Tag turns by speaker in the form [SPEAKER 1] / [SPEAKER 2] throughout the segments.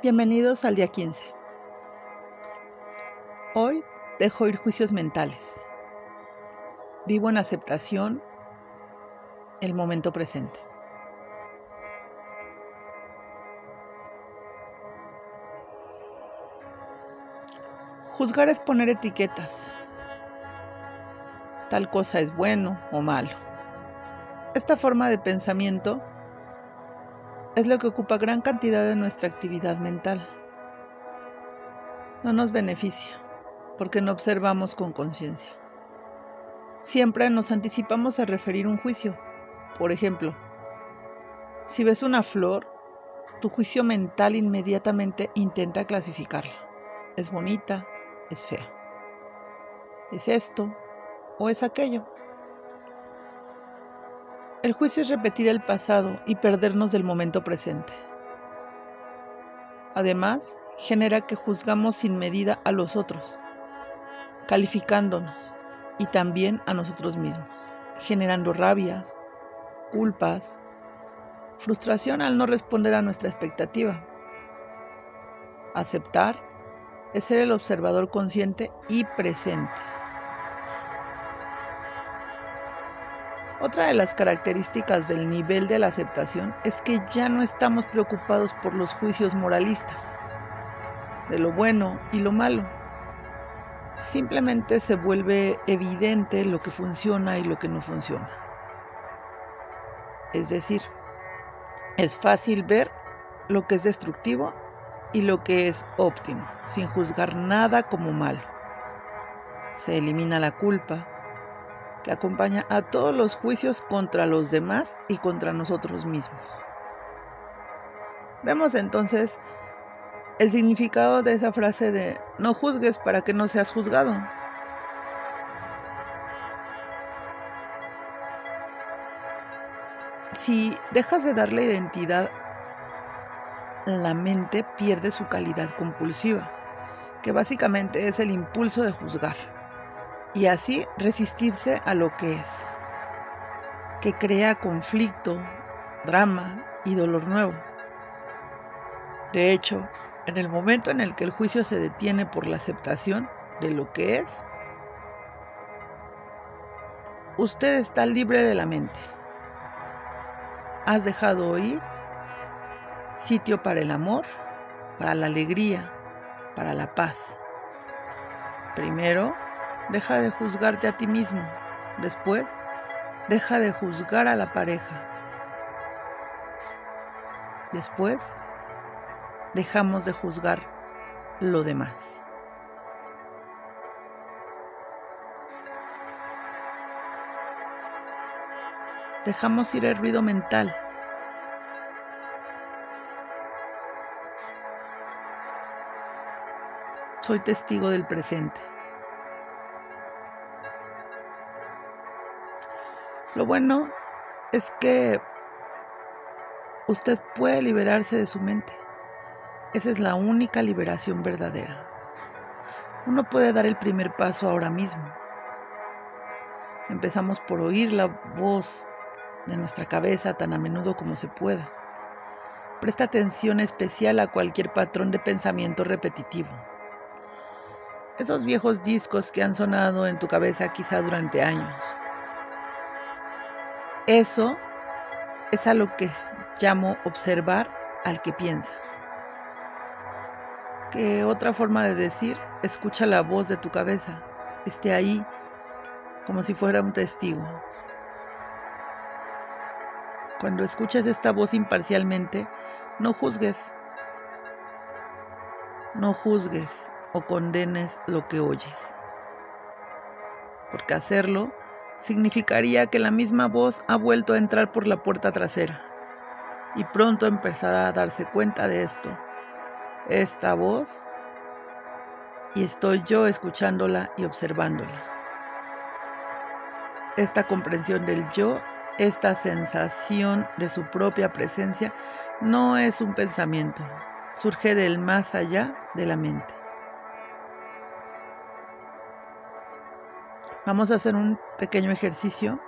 [SPEAKER 1] Bienvenidos al día 15. Hoy dejo ir juicios mentales. Vivo en aceptación el momento presente. Juzgar es poner etiquetas. Tal cosa es bueno o malo. Esta forma de pensamiento es lo que ocupa gran cantidad de nuestra actividad mental. No nos beneficia porque no observamos con conciencia. Siempre nos anticipamos a referir un juicio. Por ejemplo, si ves una flor, tu juicio mental inmediatamente intenta clasificarla. Es bonita, es fea. Es esto o es aquello. El juicio es repetir el pasado y perdernos del momento presente. Además, genera que juzgamos sin medida a los otros, calificándonos y también a nosotros mismos, generando rabias, culpas, frustración al no responder a nuestra expectativa. Aceptar es ser el observador consciente y presente. Otra de las características del nivel de la aceptación es que ya no estamos preocupados por los juicios moralistas, de lo bueno y lo malo. Simplemente se vuelve evidente lo que funciona y lo que no funciona. Es decir, es fácil ver lo que es destructivo y lo que es óptimo, sin juzgar nada como malo. Se elimina la culpa, que acompaña a todos los juicios contra los demás y contra nosotros mismos. Vemos entonces el significado de esa frase de no juzgues para que no seas juzgado. Si dejas de darle identidad, la mente pierde su calidad compulsiva, que básicamente es el impulso de juzgar y así resistirse a lo que es, que crea conflicto, drama y dolor nuevo. De hecho, en el momento en el que el juicio se detiene por la aceptación de lo que es, usted está libre de la mente. Has dejado ir sitio para el amor, para la alegría, para la paz. Primero, Deja de juzgarte a ti mismo. Después, deja de juzgar a la pareja. Después, dejamos de juzgar lo demás. Dejamos ir el ruido mental. Soy testigo del presente. Lo bueno es que usted puede liberarse de su mente. Esa es la única liberación verdadera. Uno puede dar el primer paso ahora mismo. Empezamos por oír la voz de nuestra cabeza tan a menudo como se pueda. Presta atención especial a cualquier patrón de pensamiento repetitivo. Esos viejos discos que han sonado en tu cabeza quizá durante años eso es a lo que llamo observar al que piensa. Que otra forma de decir, escucha la voz de tu cabeza, esté ahí como si fuera un testigo. Cuando escuches esta voz imparcialmente, no juzgues. No juzgues o condenes lo que oyes. Porque hacerlo significaría que la misma voz ha vuelto a entrar por la puerta trasera y pronto empezará a darse cuenta de esto. Esta voz y estoy yo escuchándola y observándola. Esta comprensión del yo, esta sensación de su propia presencia, no es un pensamiento, surge del más allá de la mente. Vamos a hacer un pequeño ejercicio.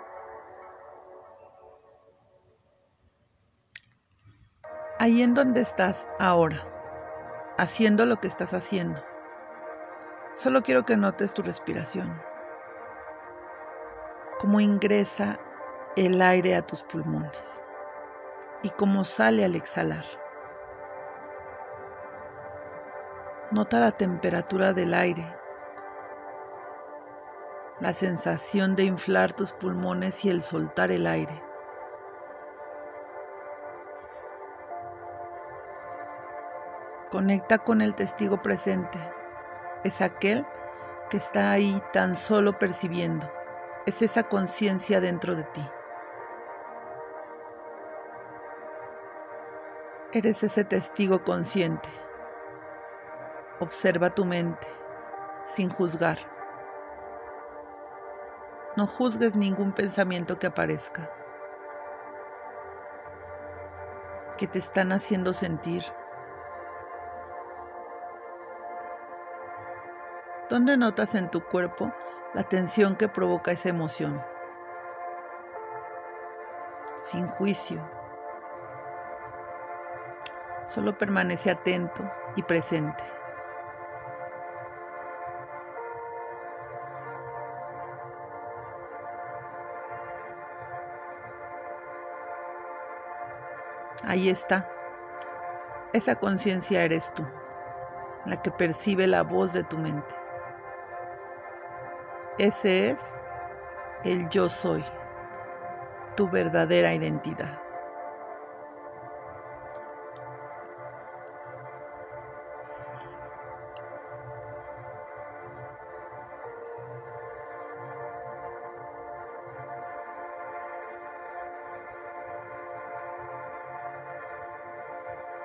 [SPEAKER 1] Ahí en donde estás ahora, haciendo lo que estás haciendo. Solo quiero que notes tu respiración, cómo ingresa el aire a tus pulmones y cómo sale al exhalar. Nota la temperatura del aire, la sensación de inflar tus pulmones y el soltar el aire. Conecta con el testigo presente. Es aquel que está ahí tan solo percibiendo. Es esa conciencia dentro de ti. Eres ese testigo consciente. Observa tu mente sin juzgar. No juzgues ningún pensamiento que aparezca, que te están haciendo sentir ¿Dónde notas en tu cuerpo la tensión que provoca esa emoción? Sin juicio. Solo permanece atento y presente. Ahí está. Esa conciencia eres tú, la que percibe la voz de tu mente. Ese es el yo soy, tu verdadera identidad.